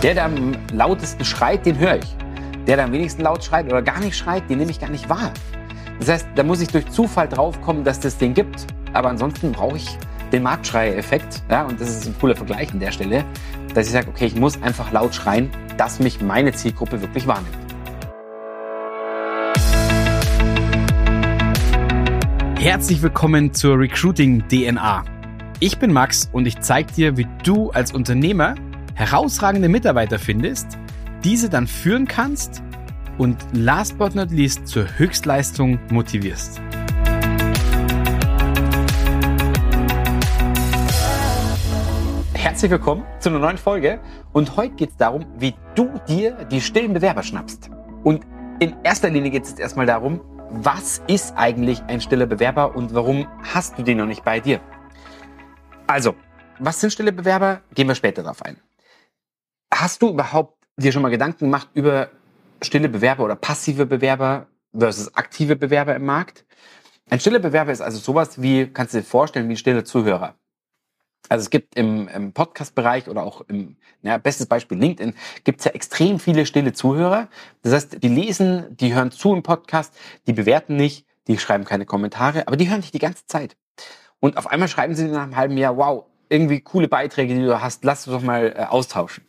Der, der am lautesten schreit, den höre ich. Der, der am wenigsten laut schreit oder gar nicht schreit, den nehme ich gar nicht wahr. Das heißt, da muss ich durch Zufall draufkommen, dass das den gibt. Aber ansonsten brauche ich den Marktschreier-Effekt. Ja, und das ist ein cooler Vergleich an der Stelle, dass ich sage, okay, ich muss einfach laut schreien, dass mich meine Zielgruppe wirklich wahrnimmt. Herzlich willkommen zur Recruiting DNA. Ich bin Max und ich zeige dir, wie du als Unternehmer herausragende Mitarbeiter findest, diese dann führen kannst und last but not least zur Höchstleistung motivierst. Herzlich willkommen zu einer neuen Folge und heute geht es darum, wie du dir die stillen Bewerber schnappst. Und in erster Linie geht es jetzt erstmal darum, was ist eigentlich ein stiller Bewerber und warum hast du den noch nicht bei dir? Also, was sind stille Bewerber? Gehen wir später darauf ein. Hast du überhaupt dir schon mal Gedanken gemacht über stille Bewerber oder passive Bewerber versus aktive Bewerber im Markt? Ein stiller Bewerber ist also sowas wie, kannst du dir vorstellen, wie ein stiller Zuhörer. Also es gibt im, im Podcast-Bereich oder auch im, ja, bestes Beispiel LinkedIn, gibt es ja extrem viele stille Zuhörer. Das heißt, die lesen, die hören zu im Podcast, die bewerten nicht, die schreiben keine Kommentare, aber die hören dich die ganze Zeit. Und auf einmal schreiben sie nach einem halben Jahr, wow, irgendwie coole Beiträge, die du hast, lass uns doch mal äh, austauschen.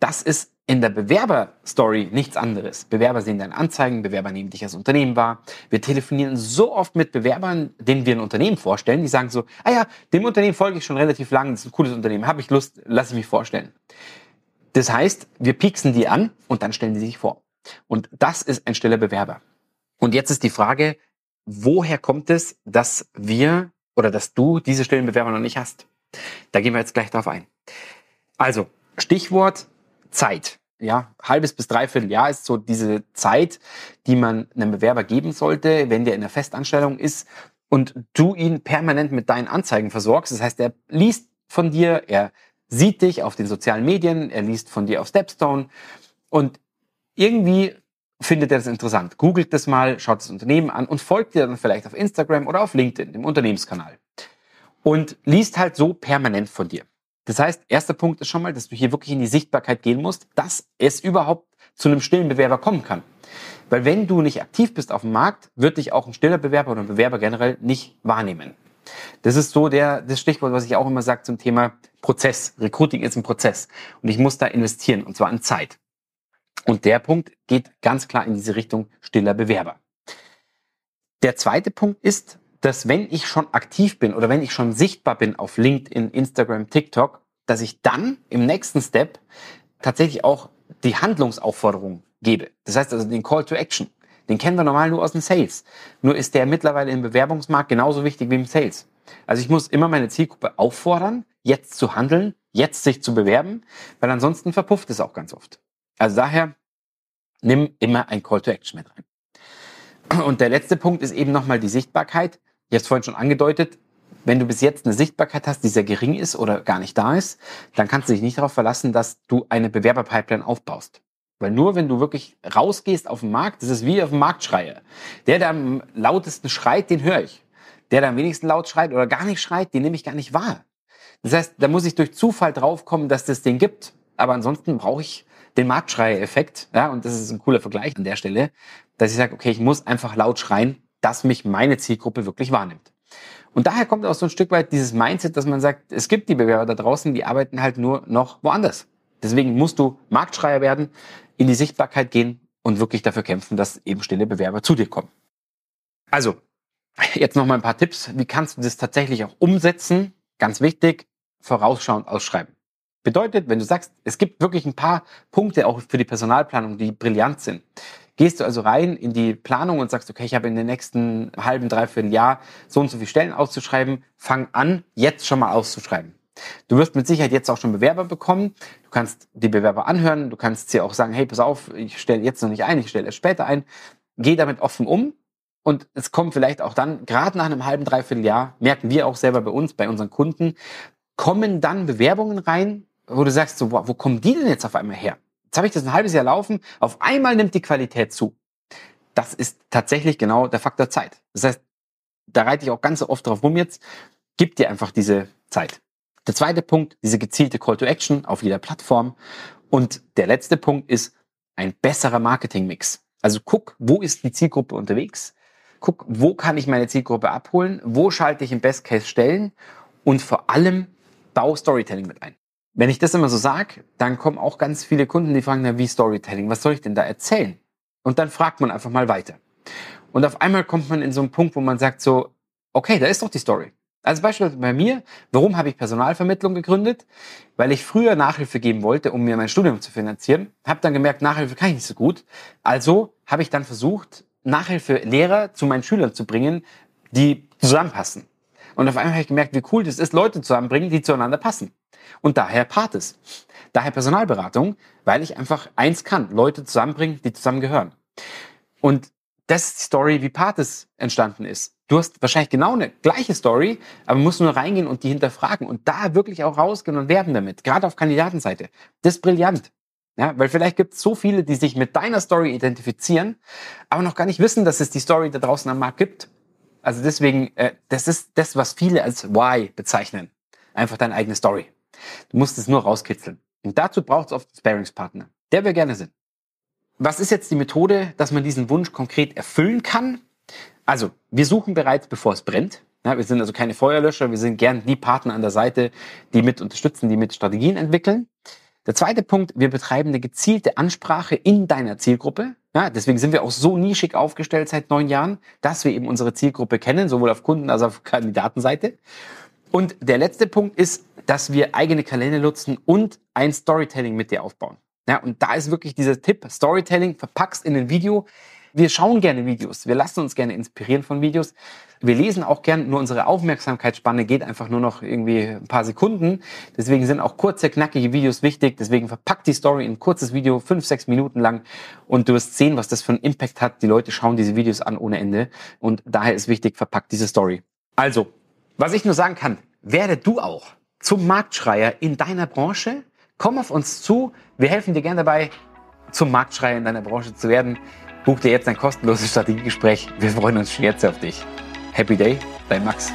Das ist in der Bewerberstory nichts anderes. Bewerber sehen deine Anzeigen, Bewerber nehmen dich als Unternehmen wahr. Wir telefonieren so oft mit Bewerbern, denen wir ein Unternehmen vorstellen, die sagen so, ah ja, dem Unternehmen folge ich schon relativ lang, das ist ein cooles Unternehmen, habe ich Lust, lass ich mich vorstellen. Das heißt, wir pieksen die an und dann stellen die sich vor. Und das ist ein stiller Bewerber. Und jetzt ist die Frage, woher kommt es, dass wir oder dass du diese stillen Bewerber noch nicht hast? Da gehen wir jetzt gleich drauf ein. Also, Stichwort Zeit ja, halbes bis dreiviertel Jahr ist so diese Zeit, die man einem Bewerber geben sollte, wenn der in der Festanstellung ist und du ihn permanent mit deinen Anzeigen versorgst. Das heißt, er liest von dir, er sieht dich auf den sozialen Medien, er liest von dir auf Stepstone und irgendwie findet er das interessant. Googelt das mal, schaut das Unternehmen an und folgt dir dann vielleicht auf Instagram oder auf LinkedIn, dem Unternehmenskanal. Und liest halt so permanent von dir. Das heißt, erster Punkt ist schon mal, dass du hier wirklich in die Sichtbarkeit gehen musst, dass es überhaupt zu einem stillen Bewerber kommen kann. Weil wenn du nicht aktiv bist auf dem Markt, wird dich auch ein stiller Bewerber oder ein Bewerber generell nicht wahrnehmen. Das ist so der, das Stichwort, was ich auch immer sage zum Thema Prozess. Recruiting ist ein Prozess. Und ich muss da investieren, und zwar in Zeit. Und der Punkt geht ganz klar in diese Richtung stiller Bewerber. Der zweite Punkt ist, dass wenn ich schon aktiv bin oder wenn ich schon sichtbar bin auf LinkedIn, Instagram, TikTok, dass ich dann im nächsten Step tatsächlich auch die Handlungsaufforderung gebe. Das heißt also den Call to Action. Den kennen wir normal nur aus dem Sales. Nur ist der mittlerweile im Bewerbungsmarkt genauso wichtig wie im Sales. Also ich muss immer meine Zielgruppe auffordern, jetzt zu handeln, jetzt sich zu bewerben, weil ansonsten verpufft es auch ganz oft. Also daher nimm immer ein Call to Action mit rein. Und der letzte Punkt ist eben nochmal die Sichtbarkeit. Ich habe es vorhin schon angedeutet, wenn du bis jetzt eine Sichtbarkeit hast, die sehr gering ist oder gar nicht da ist, dann kannst du dich nicht darauf verlassen, dass du eine Bewerberpipeline aufbaust. Weil nur wenn du wirklich rausgehst auf den Markt, das ist wie auf dem Marktschreier. Der, der am lautesten schreit, den höre ich. Der, der am wenigsten laut schreit oder gar nicht schreit, den nehme ich gar nicht wahr. Das heißt, da muss ich durch Zufall draufkommen, dass das den gibt. Aber ansonsten brauche ich den Marktschreier-Effekt. Ja, und das ist ein cooler Vergleich an der Stelle, dass ich sage, okay, ich muss einfach laut schreien, dass mich meine Zielgruppe wirklich wahrnimmt. Und daher kommt auch so ein Stück weit dieses Mindset, dass man sagt, es gibt die Bewerber da draußen, die arbeiten halt nur noch woanders. Deswegen musst du Marktschreier werden, in die Sichtbarkeit gehen und wirklich dafür kämpfen, dass eben stille Bewerber zu dir kommen. Also, jetzt noch mal ein paar Tipps. Wie kannst du das tatsächlich auch umsetzen? Ganz wichtig, vorausschauend ausschreiben. Bedeutet, wenn du sagst, es gibt wirklich ein paar Punkte auch für die Personalplanung, die brillant sind, Gehst du also rein in die Planung und sagst, okay, ich habe in den nächsten halben, dreiviertel Jahr so und so viele Stellen auszuschreiben, fang an, jetzt schon mal auszuschreiben. Du wirst mit Sicherheit jetzt auch schon Bewerber bekommen. Du kannst die Bewerber anhören. Du kannst sie auch sagen, hey, pass auf, ich stelle jetzt noch nicht ein, ich stelle erst später ein. Geh damit offen um. Und es kommt vielleicht auch dann, gerade nach einem halben, dreiviertel Jahr, merken wir auch selber bei uns, bei unseren Kunden, kommen dann Bewerbungen rein, wo du sagst, so, wo, wo kommen die denn jetzt auf einmal her? Jetzt habe ich das ein halbes Jahr laufen, auf einmal nimmt die Qualität zu. Das ist tatsächlich genau der Faktor Zeit. Das heißt, da reite ich auch ganz oft drauf rum jetzt, gib dir einfach diese Zeit. Der zweite Punkt, diese gezielte Call to Action auf jeder Plattform Und der letzte Punkt ist ein besserer Marketingmix. Also guck, wo ist die Zielgruppe unterwegs? Guck, wo kann ich meine Zielgruppe abholen? Wo schalte ich im Best Case Stellen? Und vor allem bau Storytelling mit ein. Wenn ich das immer so sage, dann kommen auch ganz viele Kunden, die fragen, na, wie Storytelling? Was soll ich denn da erzählen? Und dann fragt man einfach mal weiter. Und auf einmal kommt man in so einen Punkt, wo man sagt so, okay, da ist doch die Story. Also beispielsweise bei mir, warum habe ich Personalvermittlung gegründet? Weil ich früher Nachhilfe geben wollte, um mir mein Studium zu finanzieren. Habe dann gemerkt, Nachhilfe kann ich nicht so gut. Also habe ich dann versucht, Nachhilfelehrer zu meinen Schülern zu bringen, die zusammenpassen. Und auf einmal habe ich gemerkt, wie cool das ist, Leute zusammenbringen, die zueinander passen. Und daher Pates. Daher Personalberatung, weil ich einfach eins kann, Leute zusammenbringen, die zusammengehören. Und das ist die Story, wie Pates entstanden ist. Du hast wahrscheinlich genau eine gleiche Story, aber musst nur reingehen und die hinterfragen und da wirklich auch rausgehen und werben damit, gerade auf Kandidatenseite. Das ist brillant. Ja, weil vielleicht gibt es so viele, die sich mit deiner Story identifizieren, aber noch gar nicht wissen, dass es die Story da draußen am Markt gibt. Also deswegen, äh, das ist das, was viele als Why bezeichnen. Einfach deine eigene Story. Du musst es nur rauskitzeln. Und dazu braucht es oft einen Sparingspartner, der wir gerne sind. Was ist jetzt die Methode, dass man diesen Wunsch konkret erfüllen kann? Also, wir suchen bereits, bevor es brennt. Ja, wir sind also keine Feuerlöscher, wir sind gern die Partner an der Seite, die mit unterstützen, die mit Strategien entwickeln. Der zweite Punkt, wir betreiben eine gezielte Ansprache in deiner Zielgruppe. Ja, deswegen sind wir auch so nischig aufgestellt seit neun Jahren, dass wir eben unsere Zielgruppe kennen, sowohl auf Kunden- als auch auf Kandidatenseite. Und der letzte Punkt ist, dass wir eigene Kalender nutzen und ein Storytelling mit dir aufbauen. Ja, und da ist wirklich dieser Tipp, Storytelling verpackst in ein Video, wir schauen gerne Videos. Wir lassen uns gerne inspirieren von Videos. Wir lesen auch gern, nur unsere Aufmerksamkeitsspanne geht einfach nur noch irgendwie ein paar Sekunden. Deswegen sind auch kurze, knackige Videos wichtig. Deswegen verpackt die Story in ein kurzes Video, fünf, sechs Minuten lang. Und du wirst sehen, was das für einen Impact hat. Die Leute schauen diese Videos an ohne Ende. Und daher ist wichtig, verpackt diese Story. Also, was ich nur sagen kann, werde du auch zum Marktschreier in deiner Branche. Komm auf uns zu. Wir helfen dir gerne dabei, zum Marktschreier in deiner Branche zu werden. Buch dir jetzt ein kostenloses Strategiegespräch. Wir freuen uns schon jetzt auf dich. Happy Day, dein Max.